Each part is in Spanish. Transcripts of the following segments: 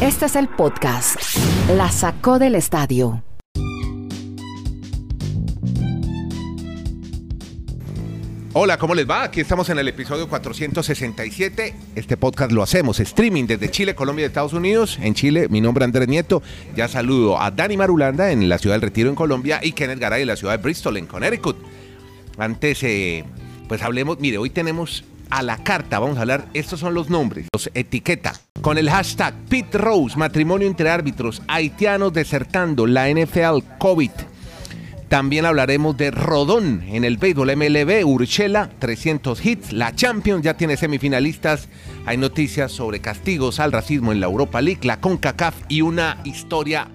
Este es el podcast. La sacó del estadio. Hola, ¿cómo les va? Aquí estamos en el episodio 467. Este podcast lo hacemos streaming desde Chile, Colombia y Estados Unidos. En Chile, mi nombre es Andrés Nieto. Ya saludo a Dani Marulanda en la ciudad del Retiro en Colombia y Kenneth Garay en la ciudad de Bristol en Connecticut. Antes, eh, pues hablemos, mire, hoy tenemos a la carta, vamos a hablar, estos son los nombres, los etiqueta, con el hashtag Pete Rose, matrimonio entre árbitros, haitianos desertando, la NFL, COVID. También hablaremos de Rodón en el béisbol MLB, Urchela, 300 hits, la Champions ya tiene semifinalistas, hay noticias sobre castigos al racismo en la Europa League, la CONCACAF y una historia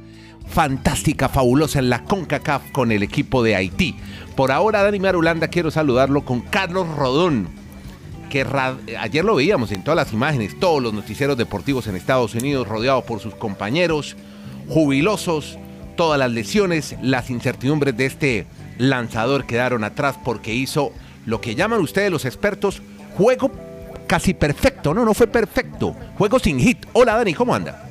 fantástica, fabulosa en la CONCACAF con el equipo de Haití. Por ahora, Dani Marulanda, quiero saludarlo con Carlos Rodón, que ayer lo veíamos en todas las imágenes, todos los noticieros deportivos en Estados Unidos, rodeado por sus compañeros, jubilosos, todas las lesiones, las incertidumbres de este lanzador quedaron atrás porque hizo lo que llaman ustedes los expertos juego casi perfecto, no, no fue perfecto, juego sin hit. Hola Dani, ¿cómo anda?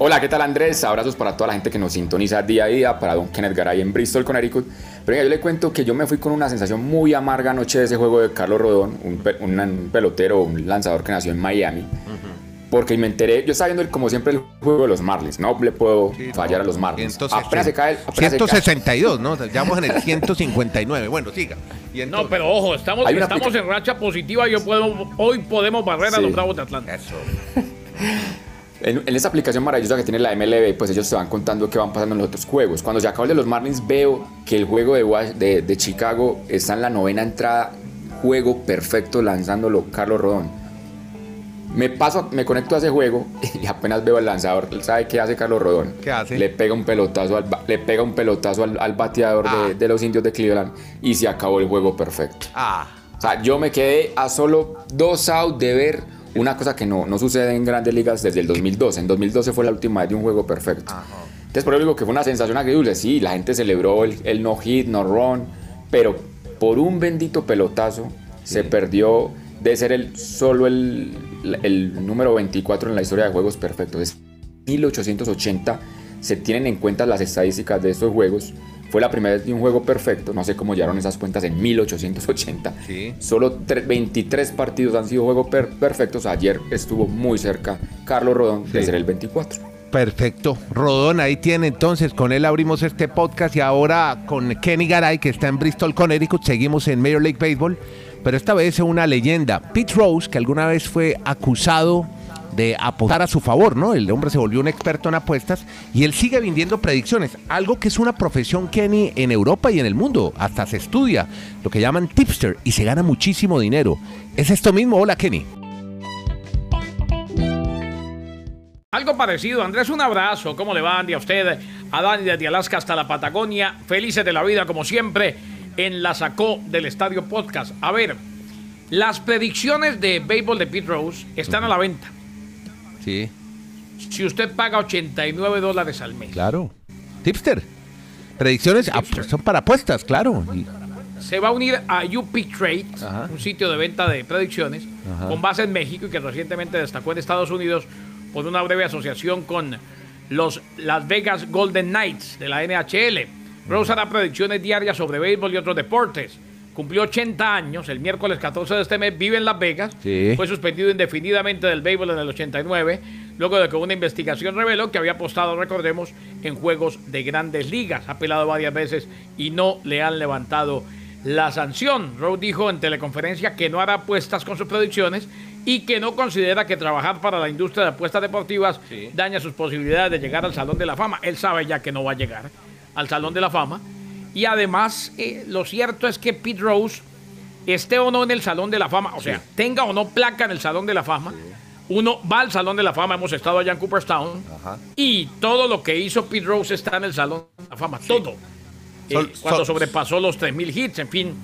Hola, ¿qué tal Andrés? Abrazos para toda la gente que nos sintoniza día a día, para don Kenneth Garay en Bristol, Connecticut. Pero yo le cuento que yo me fui con una sensación muy amarga anoche de ese juego de Carlos Rodón, un, pelotero, un lanzador que nació en Miami porque me enteré, yo estaba viendo como siempre el juego de los Marlins, no le puedo fallar a los Marlins. Entonces, apenas se cae, 162, ¿no? Ya vamos en el 159. Bueno, siga. no, pero ojo, estamos, estamos en racha positiva. Yo puedo, hoy podemos barrer a los Bravos de Atlanta. Eso. En, en, esta aplicación maravillosa que tiene la MLB, pues ellos te van contando qué van pasando en los otros juegos. Cuando se acaba el de los Marlins, veo que el juego de, de, de Chicago está en la novena entrada, juego perfecto lanzándolo Carlos Rodón. Me paso, me conecto a ese juego y apenas veo al lanzador. ¿Sabe qué hace Carlos Rodón? ¿Qué hace? Le pega un pelotazo al, le pega un pelotazo al, bateador ah. de, los indios de Cleveland y se acabó el juego perfecto. Ah. O sea, yo me quedé a solo dos outs de ver una cosa que no, no sucede en grandes ligas desde el 2012. En 2012 fue la última vez de un juego perfecto. Entonces, por eso digo que fue una sensación agridulce. Sí, la gente celebró el, no hit, no run, pero por un bendito pelotazo se perdió de ser el, solo el, el número 24 en la historia de juegos perfectos. Es 1880. Se tienen en cuenta las estadísticas de estos juegos. Fue la primera vez de un juego perfecto. No sé cómo llegaron esas cuentas en 1880. Solo 23 partidos han sido juegos perfectos. Ayer estuvo muy cerca Carlos Rodón de ser el 24. Perfecto. Rodón, ahí tiene entonces, con él abrimos este podcast y ahora con Kenny Garay, que está en Bristol, Connecticut, seguimos en Major League Baseball pero esta vez es una leyenda. Pete Rose, que alguna vez fue acusado de apostar a su favor, ¿no? El hombre se volvió un experto en apuestas y él sigue vendiendo predicciones, algo que es una profesión, Kenny, en Europa y en el mundo. Hasta se estudia lo que llaman tipster y se gana muchísimo dinero. ¿Es esto mismo? Hola, Kenny. Algo parecido. Andrés, un abrazo. ¿Cómo le va, Andy, a usted? A Dani desde Alaska hasta la Patagonia. Felices de la vida, como siempre en la sacó del Estadio Podcast. A ver, las predicciones de béisbol de Pete Rose están a la venta. Sí. Si usted paga 89 dólares al mes. Claro. Tipster. Predicciones son para apuestas, claro. Se va a unir a UP Trade, un sitio de venta de predicciones, con base en México y que recientemente destacó en Estados Unidos por una breve asociación con los Las Vegas Golden Knights de la NHL. Rose hará predicciones diarias sobre béisbol y otros deportes. Cumplió 80 años, el miércoles 14 de este mes vive en Las Vegas. Fue suspendido indefinidamente del béisbol en el 89, luego de que una investigación reveló que había apostado, recordemos, en juegos de grandes ligas. Ha apelado varias veces y no le han levantado la sanción. Rose dijo en teleconferencia que no hará apuestas con sus predicciones y que no considera que trabajar para la industria de apuestas deportivas daña sus posibilidades de llegar al Salón de la Fama. Él sabe ya que no va a llegar al Salón de la Fama. Y además, eh, lo cierto es que Pete Rose, esté o no en el Salón de la Fama, o sea, tenga o no placa en el Salón de la Fama, uno va al Salón de la Fama, hemos estado allá en Cooperstown, y todo lo que hizo Pete Rose está en el Salón de la Fama, todo. Eh, cuando sobrepasó los 3.000 hits, en fin.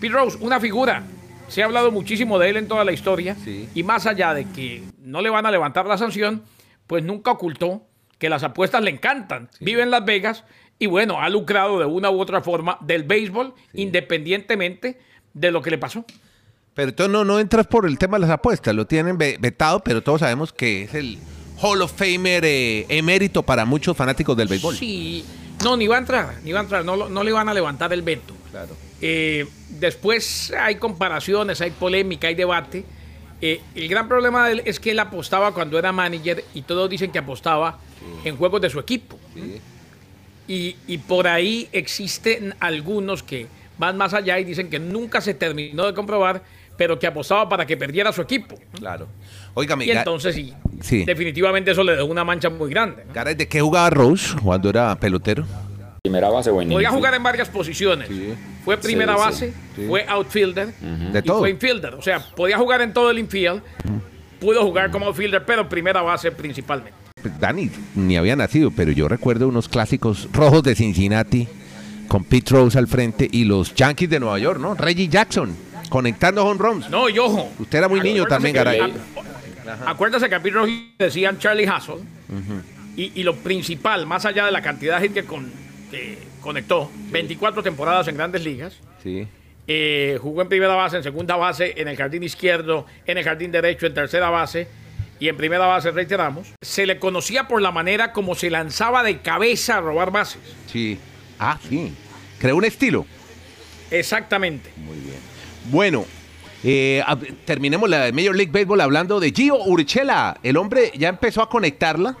Pete Rose, una figura. Se ha hablado muchísimo de él en toda la historia, y más allá de que no le van a levantar la sanción, pues nunca ocultó que las apuestas le encantan. Vive en Las Vegas y bueno, ha lucrado de una u otra forma del béisbol, independientemente de lo que le pasó. Pero tú no, no entras por el tema de las apuestas, lo tienen vetado, pero todos sabemos que es el Hall of Famer eh, emérito para muchos fanáticos del béisbol. Sí, no, ni va a entrar, ni va a entrar, no, no le van a levantar el veto. Claro. Eh, después hay comparaciones, hay polémica, hay debate. Eh, el gran problema de él es que él apostaba cuando era manager y todos dicen que apostaba en juegos de su equipo. Y, y por ahí existen algunos que van más allá y dicen que nunca se terminó de comprobar, pero que apostaba para que perdiera su equipo. Claro. Óigame, Y entonces sí, Sí. definitivamente eso le dejó una mancha muy grande. ¿no? ¿de qué jugaba Rose cuando era pelotero? Primera base o en Podía jugar en varias posiciones. Fue primera Sí, sí. base, fue outfielder De y todo. fue infielder. O sea, podía jugar en todo el infield, pudo jugar como outfielder, pero primera base principalmente. Pues, Dani ni había nacido, pero yo recuerdo unos clásicos rojos de Cincinnati con Pete Rose al frente y los Yankees de Nueva York, ¿no? Reggie Jackson conectando home runs. No, y ojo. Usted era muy niño también, Garay. Acuérdese que a Pete Rose decían Charlie Hassel. y, y lo principal, más allá de la cantidad de gente que, con- que conectó, 24 temporadas en grandes ligas. Sí. Eh, jugó en primera base, en segunda base, en el jardín izquierdo, en el jardín derecho, en tercera base y en primera base, reiteramos. Se le conocía por la manera como se lanzaba de cabeza a robar bases. Sí. Ah, sí. Creó un estilo. Exactamente. Bueno, eh, terminemos la Major League Baseball hablando de Gio Urchela. El hombre ya empezó a conectarla.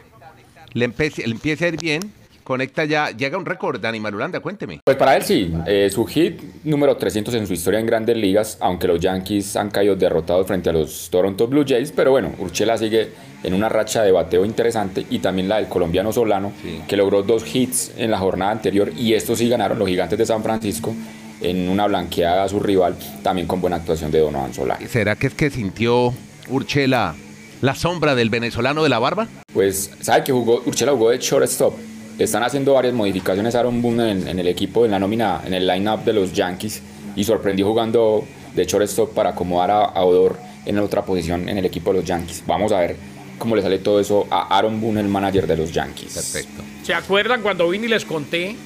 Le empieza a ir bien. Conecta ya. Llega un récord, Dani Marulanda, cuénteme. Pues para él sí, eh, su hit número 300 en su historia en grandes ligas, aunque los Yankees han caído derrotados frente a los Toronto Blue Jays, pero bueno, Urchela sigue en una racha de bateo interesante y también la del colombiano Solano, que logró dos hits en la jornada anterior y estos sí ganaron los gigantes de San Francisco en una blanqueada a su rival, también con buena actuación de Donovan Solano. ¿Será que es que sintió Urchela la sombra del venezolano de la barba? Pues, ¿sabe que jugó, Urchela jugó de shortstop? Están haciendo varias modificaciones a Aaron Boone en, en el equipo, en la nómina, en el line-up de los Yankees y sorprendió jugando de shortstop para acomodar a, a Odor en otra posición en el equipo de los Yankees. Vamos a ver cómo le sale todo eso a Aaron Boone, el manager de los Yankees. Perfecto. ¿Se acuerdan cuando vine y les conté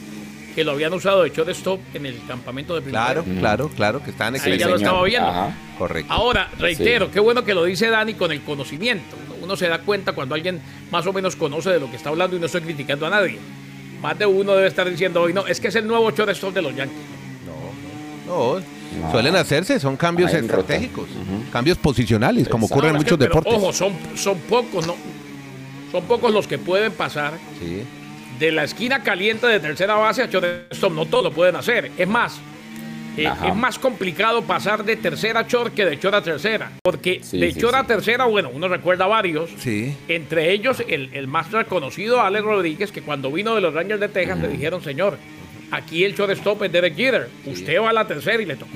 que lo habían usado de shortstop en el campamento de primavera? Claro, claro, claro, que estaban Ahí excelentes. ya lo estaba viendo. Ajá. Correcto. Ahora, reitero, qué bueno que lo dice Dani con el conocimiento. Uno, se da cuenta cuando alguien más o menos conoce de lo que está hablando y no estoy criticando a nadie. Más de uno debe estar diciendo hoy, no, es que es el nuevo shortstop de los Yankees. No, suelen hacerse, son cambios estratégicos, cambios posicionales, como ocurre en muchos pero, deportes. Ojo, son, son pocos, ¿no? Son pocos los que pueden pasar Sí. de la esquina caliente de tercera base a shortstop. No todos lo pueden hacer. Es más, eh, es más complicado pasar de tercera a short que de short a tercera. Porque Sí, de sí, short a sí. tercera, bueno, uno recuerda varios. Sí. Entre ellos, el, el más reconocido, Alex Rodríguez, que cuando vino de los Rangers de Texas le dijeron, señor, aquí el shortstop es Derek Jeter. Usted va a la tercera y le tocó.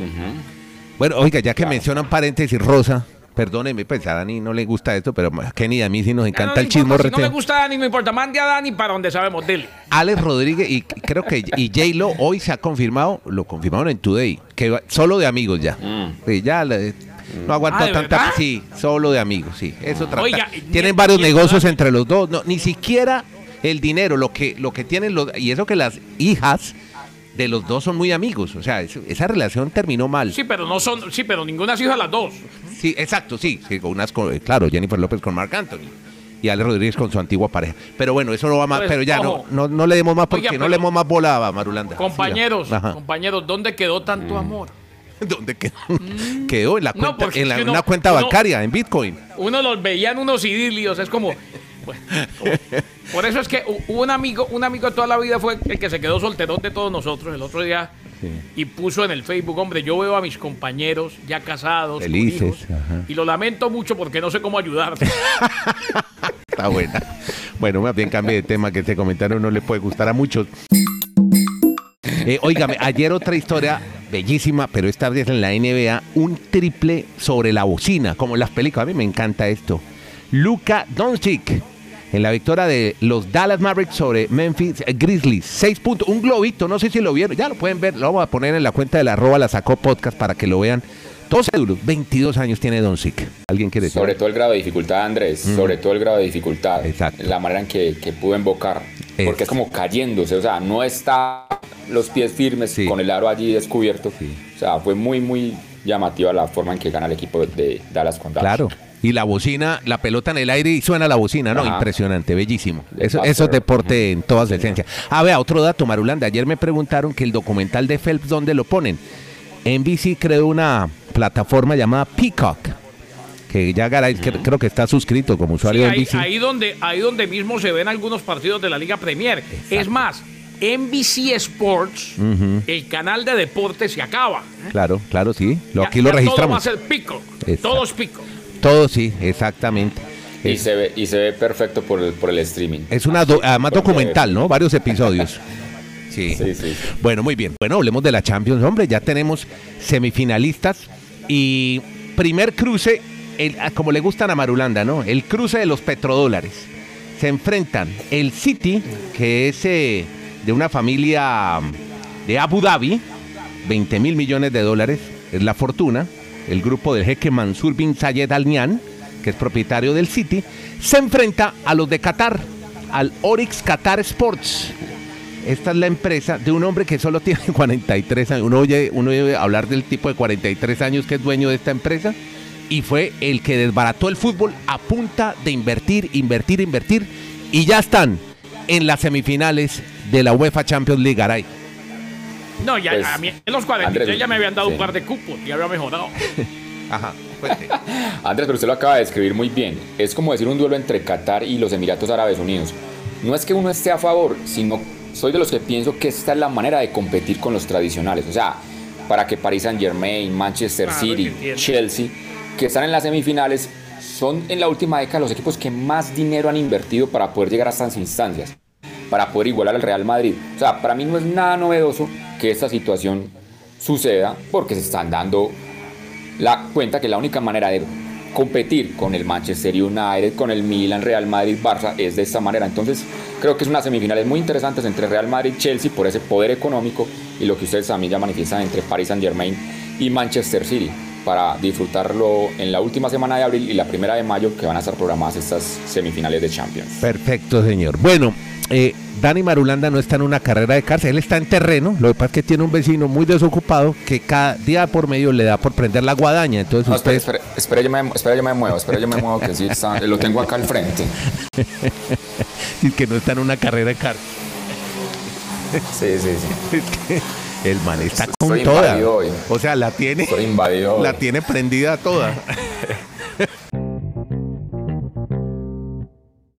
Bueno, oiga, ya que mencionan paréntesis, Rosa, perdóneme, pues a Dani no le gusta esto, pero a Kenny y a mí sí nos encanta no el importa, Si no chismorreteo. gusta a Dani, no importa. Mande a Dani para donde sabemos, dele. Alex Rodríguez y creo que y J-Lo hoy se ha confirmado, lo confirmaron en Today, que va- solo de amigos ya. Sí, ya le- no aguantó Ah, ¿de tanta. verdad? Sí, solo de amigos, sí. Eso trata. Oiga, tienen varios negocios entre los dos. No, ni siquiera el dinero, lo que, lo que tienen los. Y eso que las hijas de los dos son muy amigos. O sea, esa relación terminó mal. Sí, pero no son, sí, pero ninguna ha sido a las dos. Sí, exacto, sí. unas con- eh, claro, Jennifer López con Marc Anthony. Y Ale Rodríguez con su antigua pareja. Pero bueno, eso no va más. Pues, pero ya no, no, no le demos más porque Oiga, no le demos más bola a Marulanda. Compañeros, compañeros, ¿dónde quedó tanto amor? ¿Dónde quedó? Quedó en la cuenta, en la- uno- una cuenta uno- bancaria, en Bitcoin. Uno los veía en unos idilios, es como, bueno, por eso es que un amigo, un amigo de toda la vida fue el que se quedó solterón de todos nosotros el otro día y puso en el Facebook, hombre, yo veo a mis compañeros ya casados, Felices, hijos, y lo lamento mucho porque no sé cómo ayudar. Está buena. Bueno, más bien cambie de tema que este comentario no le puede gustar a muchos. Eh, óigame, ayer otra historia bellísima, pero esta vez en la NBA, un triple sobre la bocina, como en las películas. A mí me encanta esto. Luka Doncic en la victoria de los Dallas Mavericks sobre Memphis Grizzlies. Seis puntos, un globito, no sé si lo vieron, ya lo pueden ver, lo vamos a poner en la cuenta de la arroba, la sacó podcast para que lo vean. Todos seguros, 22 años tiene Doncic. ¿Alguien quiere decir? Sobre todo el grado de dificultad, Andrés, sobre todo el grado de dificultad. Exacto. La manera en que, que pudo invocar. Es- Porque es como cayéndose, o sea, no está los pies firmes Sí. con el aro allí descubierto. Sí. O sea, fue muy, muy llamativa la forma en que gana el equipo de Dallas con Dallas. Claro. Y la bocina, la pelota en el aire y suena la bocina, ¿no? Ajá. Impresionante, bellísimo. Eso, eso es deporte en toda su esencia. Ah, vea, otro dato, Marulanda. Ayer me preguntaron que el documental de Phelps, ¿dónde lo ponen? NBC creó una plataforma llamada Peacock, que ya Garay que- creo que está suscrito como Sí, usuario de ahí, NBC. ahí donde, ahí donde mismo se ven algunos partidos de la Liga Premier. Es más, NBC Sports, el canal de deportes se acaba. Claro, claro, sí. Lo, Ya- aquí lo ya registramos. Todo va a ser pico. Exacto. Todo es pico. Todo sí, exactamente. Y Es, se ve, y se ve perfecto por el, por el streaming. es una do- además documental, ¿no? Varios episodios. Sí. Sí, sí. Bueno, muy bien. Bueno, hablemos de la Champions, hombre. Ya tenemos semifinalistas y primer cruce, el- ah, como le gustan a Marulanda, ¿no? El cruce de los petrodólares. Se enfrentan el City, que es eh, de una familia mm, de Abu Dhabi, 20 mil millones de dólares, es la fortuna. El grupo del jeque Mansur bin Zayed Al Nahyan, que es propietario del City, se enfrenta a los de Qatar, al Orix Qatar Sports. Esta es la empresa de un hombre que solo tiene 43 años. Uno oye, uno oye hablar del tipo de 43 años que es dueño de esta empresa y fue el que desbarató el fútbol a punta de invertir, invertir, invertir y ya están en las semifinales de la UEFA Champions League, Garay. No, ya Pues, a mí en los 43 Andrés, ya me habían dado un par de cupos, ya había mejorado. Ajá. Andrés, pero usted lo acaba de describir muy bien. Es como decir un duelo entre Qatar y los Emiratos Árabes Unidos. No es que uno esté a favor, sino soy de los que pienso que esta es la manera de competir con los tradicionales. O sea, para que Paris Saint Germain, Manchester Claro, City. Chelsea, que están en las semifinales, son en la última década los equipos que más dinero han invertido para poder llegar a estas instancias, para poder igualar al Real Madrid. O sea, para mí no es nada novedoso que esta situación suceda porque se están dando la cuenta que la única manera de competir con el Manchester United, con el Milan, Real Madrid, Barça es de esta manera. Entonces, creo que es unas semifinales muy interesantes entre Real Madrid y Chelsea por ese poder económico y lo que ustedes también ya manifiestan entre Paris Saint Germain y Manchester City para disfrutarlo en la última semana de abril y la primera de mayo que van a estar programadas estas semifinales de Champions. Perfecto, señor. Bueno, eh, Dani Marulanda no está en una carrera de cárcel, él está en terreno. Lo que pasa es que tiene un vecino muy desocupado que cada día por medio le da por prender la guadaña. Entonces No, usted espera, espera, espera, yo me, espera, yo me muevo, espera, yo me muevo, que sí, está- lo tengo acá al frente. dice que no está en una carrera de cárcel. Sí, sí, sí. Es que el man está con Estoy toda. hoy. O sea, la tiene, Estoy invadido. la tiene prendida toda.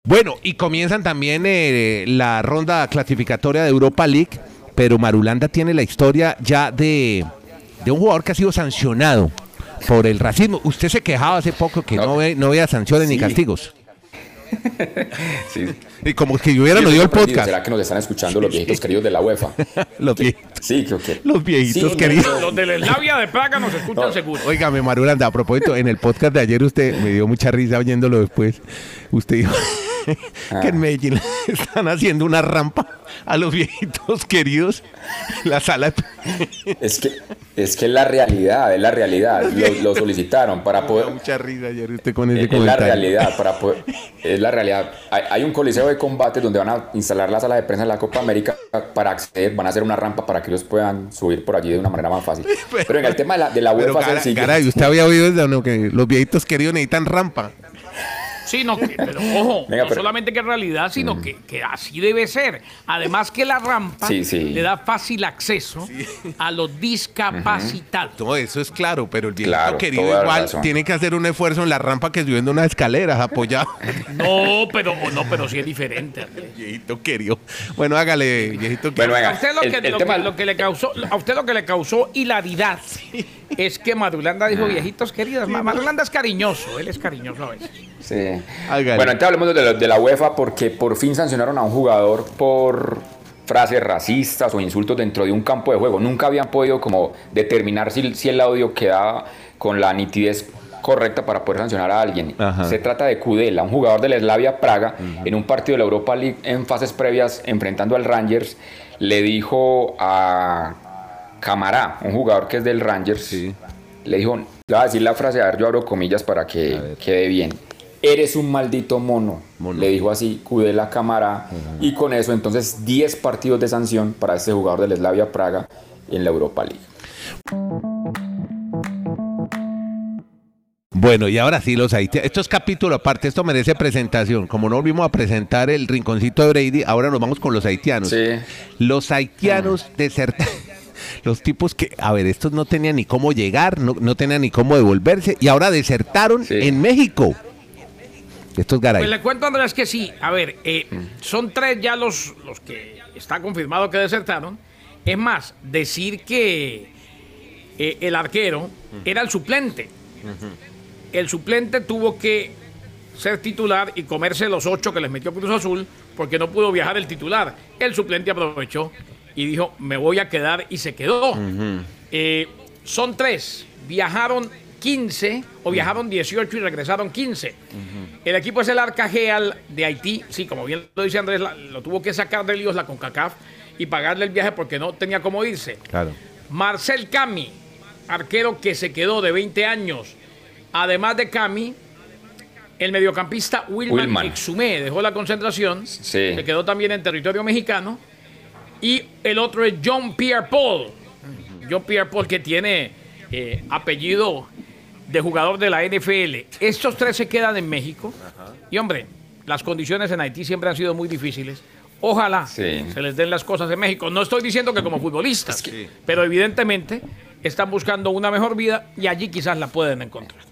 Bueno, y comienzan también eh, la ronda clasificatoria de Europa League, pero Marulanda tiene la historia ya de, de un jugador que ha sido sancionado por el racismo. Usted se quejaba hace poco que no, No. ve, no veía sanciones ni Sí. castigos. Sí. Y como que yo hubiera estoy dio el podcast. ¿Será que nos están escuchando los viejitos queridos de la UEFA? Los, vie- Sí, creo que. los viejitos Sí, queridos. no, Los de la Eslavia de Praga nos escuchan No. seguro. Óigame, Marulanda, a propósito, en el podcast de ayer usted me dio mucha risa oyéndolo después. Usted dijo que en Medellín le están haciendo una rampa a los viejitos queridos la sala. de- Es que, es que la realidad, es la realidad. Lo, lo solicitaron para poder. mucha risa ayer usted con ese Es la realidad, para poder, es la realidad. Hay, hay un coliseo de combate donde van a instalar la sala de prensa de la Copa América para acceder, van a hacer una rampa para que ellos puedan subir por allí de una manera más fácil. Pero en el tema de la, de la UEFA es cara- caray, usted había oído ¿no? que los viejitos queridos necesitan rampa. Sí, no, que- pero ojo, Venga, no pero- solamente que es realidad, sino que, que así debe ser. Además que la rampa Sí, sí. le da fácil acceso a los discapacitados. Todo eso es claro, pero el viejito Claro, querido igual tiene que hacer un esfuerzo en la rampa que subiendo unas escaleras apoyado. No, pero no, pero sí es diferente. Andrés. viejito querido. Bueno, hágale, viejito querido. Bueno, venga. A usted lo el- que, el lo tema- que- lo que le causó, a usted lo que le causó hilaridad es que Madulanda Ah. dijo viejitos queridos. Ma- Madulanda es cariñoso, él es cariñoso a veces. Sí. Hágale. Bueno, entonces hablemos de la, de la UEFA porque por fin sancionaron a un jugador por frases racistas o insultos dentro de un campo de juego. Nunca habían podido como determinar si, si el audio quedaba con la nitidez correcta para poder sancionar a alguien. Ajá. Se trata de Kudela, un jugador de la Slavia Praga, en un partido de la Europa League en fases previas enfrentando al Rangers, le dijo a Camará, un jugador que es del Rangers, le dijo, le voy a decir la frase, a ver, yo abro comillas para que quede bien. Eres un maldito mono, le dijo así Kudela Camará, y con eso entonces 10 partidos de sanción para este jugador del Slavia Praga en la Europa League. Bueno, y ahora sí, los haitianos. Esto es capítulo aparte, esto merece presentación. Como no volvimos a presentar el rinconcito de Brady, ahora nos vamos con los haitianos. Sí. Los haitianos desertaron. Los tipos que, a ver, estos no tenían ni cómo llegar, no, no tenían ni cómo devolverse, y ahora desertaron Sí. en México. Estos garay. Pues le cuento, Andrés, que sí. A ver, eh, son tres ya los, los que está confirmado que desertaron. Es más, decir que eh, el arquero era el suplente. El suplente tuvo que ser titular y comerse los ocho que les metió Cruz Azul porque no pudo viajar el titular. El suplente aprovechó y dijo, me voy a quedar y se quedó. Eh, son tres. Viajaron 15 o viajaron 18 y regresaron 15. El equipo es el Arcajeal de Haití. Sí, como bien lo dice Andrés, la- lo tuvo que sacar de líos la CONCACAF y pagarle el viaje porque no tenía cómo irse. Claro. Marcel Cami, arquero que se quedó de 20 años. Además de Cami, el mediocampista Wilman, Wilman. Exumé dejó la concentración. Sí. Se quedó también en territorio mexicano. Y el otro es John Pierre Paul. John Pierre Paul que tiene eh, apellido de jugador de la NFL. Estos tres se quedan en México. Y hombre, las condiciones en Haití siempre han sido muy difíciles. Ojalá Sí. se les den las cosas en México. No estoy diciendo que como futbolistas, pero evidentemente están buscando una mejor vida y allí quizás la pueden encontrar.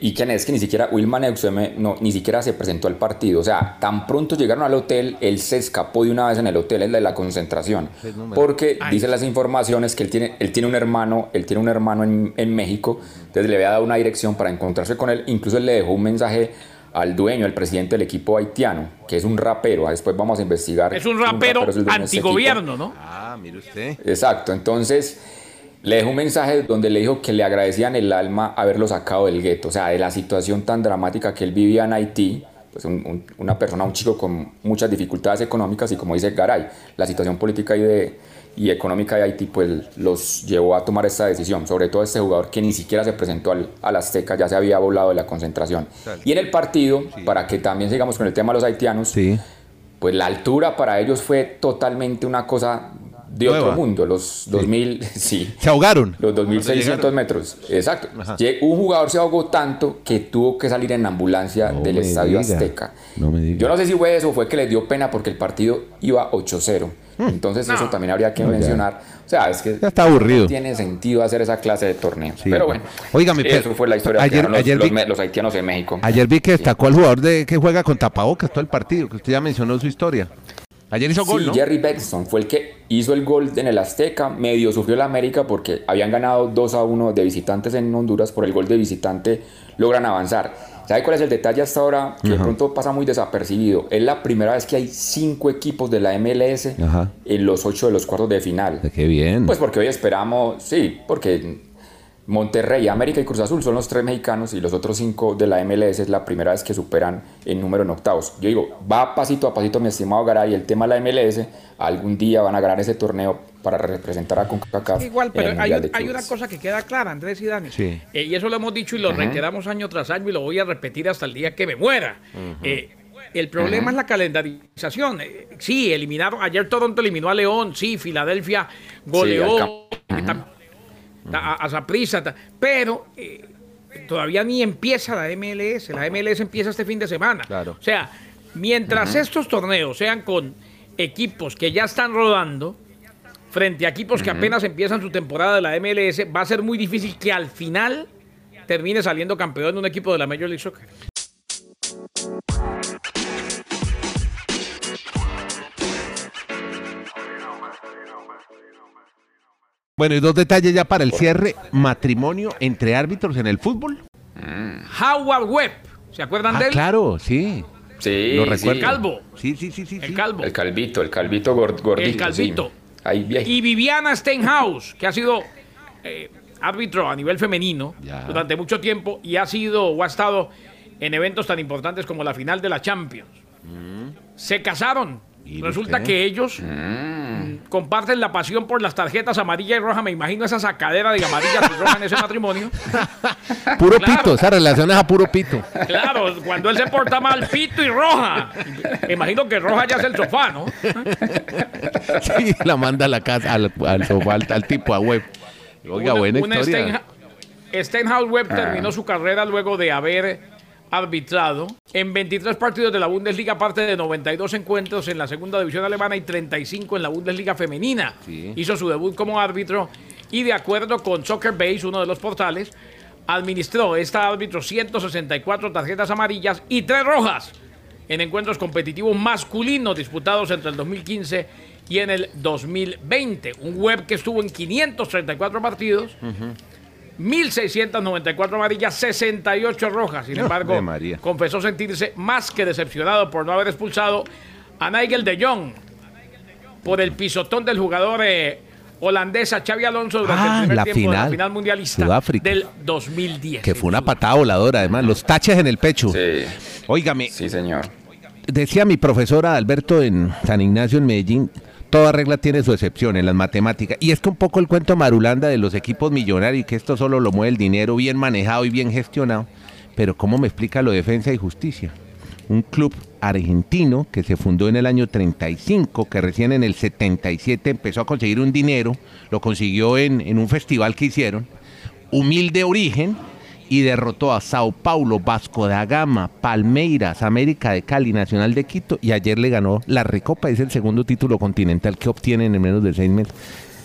Y, quién es que ni siquiera Wilman Euxeme no, ni siquiera se presentó al partido. O sea, tan pronto llegaron al hotel, él se escapó de una vez en el hotel, el de la concentración. Porque Ay. dicen las informaciones que él tiene, él tiene un hermano, él tiene un hermano en, en México, entonces le había dado una dirección para encontrarse con él. Incluso él le dejó un mensaje al dueño, al presidente del equipo haitiano, que es un rapero. Después vamos a investigar. Es un rapero es antigobierno, ¿no? Ah, mire usted. Exacto, entonces le dejó un mensaje donde le dijo que le agradecían el alma haberlo sacado del gueto, o sea, de la situación tan dramática que él vivía en Haití, pues un- un- una persona, un chico con muchas dificultades económicas y como dice Garay, la situación política y, de, y económica de Haití pues los llevó a tomar esta decisión, sobre todo este jugador que ni siquiera se presentó al, al Azteca, ya se había volado de la concentración. Y en el partido, para que también sigamos con el tema de los haitianos, Sí. pues la altura para ellos fue totalmente una cosa de Nueva. otro mundo, los 2000, sí, Se ahogaron. los 2600 llegaron. metros, exacto. Ajá. Un jugador se ahogó tanto que tuvo que salir en ambulancia No del Estadio diga. Azteca. No me diga. Yo no sé si fue eso o fue que les dio pena porque el partido iba 8-0. Entonces No. eso también habría que Hmm. Mencionar. O sea, es que Ya está aburrido. no tiene sentido hacer esa clase de torneos. Sí, Pero bueno. Óigame, eso pero fue la historia ayer- los, ayer los vi- me- los haitianos en México. Ayer vi que destacó al jugador de que juega con tapabocas todo el partido, que usted ya mencionó su historia. Ayer hizo gol, Sí, ¿no? Jerry Beckson fue el que hizo el gol en el Azteca, medio sufrió la América porque habían ganado 2 a 1 de visitantes en Honduras, por el gol de visitante logran avanzar. ¿Sabe cuál es el detalle hasta ahora? Que de pronto pasa muy desapercibido. Es la primera vez que hay cinco equipos de la MLS Ajá. en los ocho de los cuartos de final. Qué bien. Pues porque hoy esperamos, sí, porque Monterrey, América y Cruz Azul son los tres mexicanos y los otros cinco de la MLS es la primera vez que superan el número en octavos. Yo digo, va pasito a pasito, mi estimado Garay, el tema de la MLS, algún día van a ganar ese torneo para representar a CONCACAF. Igual, pero hay, una cosa que queda clara, Andrés y Dani. Sí. Eh, y eso lo hemos dicho y lo reiteramos año tras año y lo voy a repetir hasta el día que me muera. Eh, el problema es la calendarización. Eh, sí, eliminaron. Ayer Toronto eliminó a León. Sí, Filadelfia goleó a, a Saprissa, ta- pero eh, todavía ni empieza la MLS. La MLS empieza este fin de semana. Claro. O sea, mientras estos torneos sean con equipos que ya están rodando, frente a equipos que apenas empiezan su temporada de la MLS, va a ser muy difícil que al final termine saliendo campeón un equipo de la Major League Soccer. Bueno, y dos detalles ya para el cierre. Matrimonio entre árbitros en el fútbol. Howard Webb, ¿se acuerdan de Ah, él? claro, sí. Sí, Lo sí. recuerdo. Calvo. Sí, sí, sí, sí. El calvo. El calvito, el calvito gord- gordito. El calvito. sí. Ahí bien. Y Viviana Stenhouse, que ha sido eh, árbitro a nivel femenino Ya. durante mucho tiempo y ha sido o ha estado en eventos tan importantes como la final de la Champions. Se casaron. Resulta usted. que ellos mm, comparten la pasión por las tarjetas amarilla y roja. Me imagino esa sacadera de amarillas y rojas en ese matrimonio. Puro Claro. pito, esa relación es a puro pito. Claro, cuando él se porta mal, pito y roja. Me imagino que roja ya es el sofá, ¿no? Sí, la manda a la casa, al, al sofá, al, al tipo, a web. Oiga, Una- buena una historia. Stenhouse Webb terminó su carrera luego de haber arbitrado en 23 partidos de la Bundesliga, aparte de 92 encuentros en la segunda división alemana y 35 en la Bundesliga femenina. Hizo su debut como árbitro y de acuerdo con Soccer Base, uno de los portales, administró esta árbitro 164 tarjetas amarillas y 3 rojas en encuentros competitivos masculinos disputados entre el 2015 y en el 2020. Un web que estuvo en 534 partidos. 1.694 amarillas, 68 rojas. Sin embargo, confesó sentirse más que decepcionado por no haber expulsado a Nigel de Jong por el pisotón del jugador eh, holandesa Xavi Alonso durante el Ah, primer la tiempo de la final. final mundialista Sudáfrica. del 2010. Que fue una patada voladora, además, los taches en el pecho. Sí, Óigame, sí, señor. decía mi profesora Alberto en San Ignacio en Medellín, toda regla tiene su excepción en las matemáticas. Y es que un poco el cuento marulanda de los equipos millonarios que esto solo lo mueve el dinero bien manejado y bien gestionado. Pero ¿cómo me explica lo de defensa y justicia? Un club argentino que se fundó en el año 35, que recién en el 77 empezó a conseguir un dinero, lo consiguió en, en un festival que hicieron, humilde origen, y derrotó a Sao Paulo, Vasco da Gama, Palmeiras, América de Cali, Nacional de Quito y ayer le ganó la Recopa, es el segundo título continental que obtienen en menos de seis meses.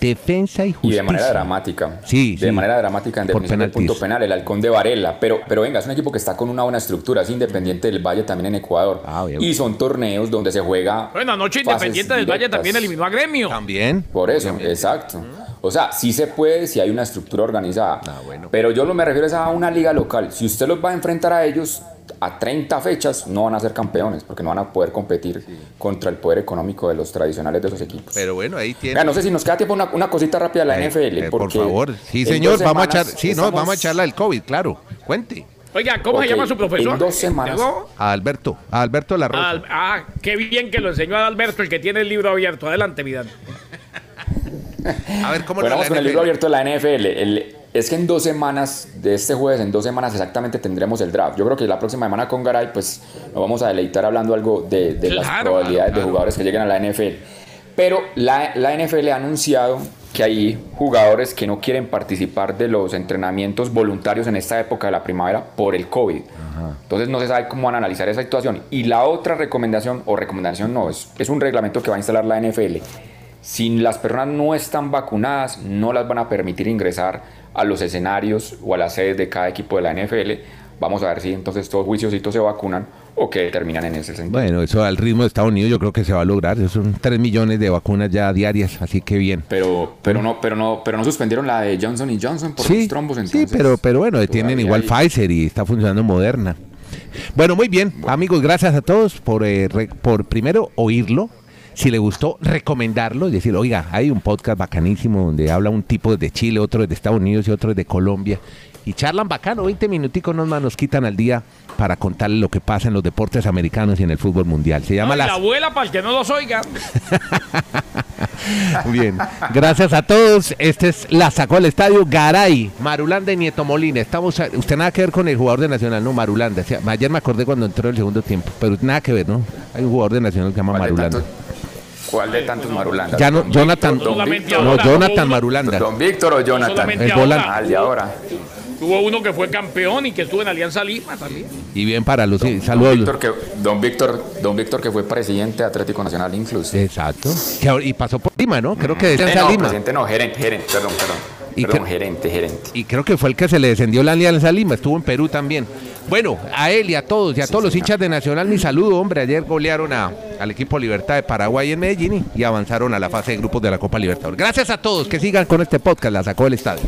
Defensa y Y justicia. de manera dramática. Sí, De sí. manera dramática en definición del punto penal, el halcón de Varela. Pero, pero venga, es un equipo que está con una buena estructura, es independiente del Valle también en Ecuador. Ah, bien. y son torneos donde se juega. Bueno, anoche Independiente del Valle directas. también eliminó a Gremio. También. Por eso, exacto. O sea, sí se puede si hay una estructura organizada. Ah, bueno. Pero yo lo me refiero es a una liga local. Si usted los va a enfrentar a ellos a 30 fechas, no van a ser campeones porque no van a poder competir contra el poder económico de los tradicionales de esos equipos. Pero bueno, ahí tiene. No sé si nos queda tiempo una, una cosita rápida de la Eh, NFL. eh, por favor. Sí, señor, vamos a echar. Sí, no, estamos- vamos a echarla del COVID, claro. Cuente. Oiga, ¿cómo se llama su profesor? en dos semanas. ¿Llegó? A Alberto, a Alberto La Rosa. Al- ah, qué bien que lo enseñó a Alberto, el que tiene el libro abierto. Adelante, Vidal. A ver, ¿cómo Bueno, lo vamos con el libro abierto de la NFL. El- es que en dos semanas, de este jueves, en dos semanas exactamente tendremos el draft. Yo creo que la próxima semana con Garay, pues nos vamos a deleitar hablando algo de, de las Claro, probabilidades claro, de jugadores que lleguen a la NFL. Pero la, la NFL ha anunciado que hay jugadores que no quieren participar de los entrenamientos voluntarios en esta época de la primavera por el COVID. Entonces no se sabe cómo van a analizar esa situación. Y la otra recomendación, o recomendación no, es, es un reglamento que va a instalar la NFL. Si las personas no están vacunadas, no las van a permitir ingresar a los escenarios o a las sedes de cada equipo de la NFL. Vamos a ver si entonces todos juiciositos se vacunan o que terminan en ese sentido. Bueno, eso al ritmo de Estados Unidos yo creo que se va a lograr. Son 3 millones de vacunas ya diarias, así que bien. Pero, pero, no, pero, no, pero no suspendieron la de Johnson y Johnson por los trombos. sí, Entonces, pero, pero bueno, tienen igual hay- Pfizer y está funcionando Moderna. Bueno, muy bien, amigos, gracias a todos por, eh, re- por primero oírlo. Si le gustó, recomendarlo y decir, oiga, hay un podcast bacanísimo donde habla un tipo de Chile, otro de Estados Unidos y otro de Colombia. Y charlan bacano, 20 minuticos nomás nos quitan al día para contarle lo que pasa en los deportes americanos y en el fútbol mundial. Se llama Ay, las... La abuela, para el que no los oiga. Bien, gracias a todos. Este es la sacó al estadio Garay, Marulanda y Nieto Molina. Estamos, a- usted nada que ver con el jugador de Nacional, no Marulanda. O sea, ayer me acordé cuando entró el segundo tiempo, pero nada que ver, ¿no? Hay un jugador de Nacional que se llama ¿Cuál de Marulanda. Cuál de tantos Marulandas? Ya no, Jonathan, Don Solamente Víctor. no, ahora, Jonathan Marulanda. Don Víctor o Jonathan. solamente El volante. Ah, el de ahora. Tuvo uno que fue campeón y que estuvo en Alianza Lima también. Y bien para los sí, Don saludos. Víctor, que, don, Víctor, don Víctor que fue presidente de Atlético Nacional incluso. Exacto. Y pasó por Lima, ¿no? Creo que de Eh, Alianza no, Lima. presidente no, gerente, gerente, perdón, perdón. Y perdón, gerente, gerente. Y creo que fue el que se le descendió la Alianza Lima, estuvo en Perú también. Bueno, a él y a todos, y a todos los hinchas de Nacional, mi saludo, hombre. Ayer golearon a, al equipo Libertad de Paraguay en Medellín y, y avanzaron a la fase de grupos de la Copa Libertadores. Gracias a todos, que sigan con este podcast, la sacó del estadio.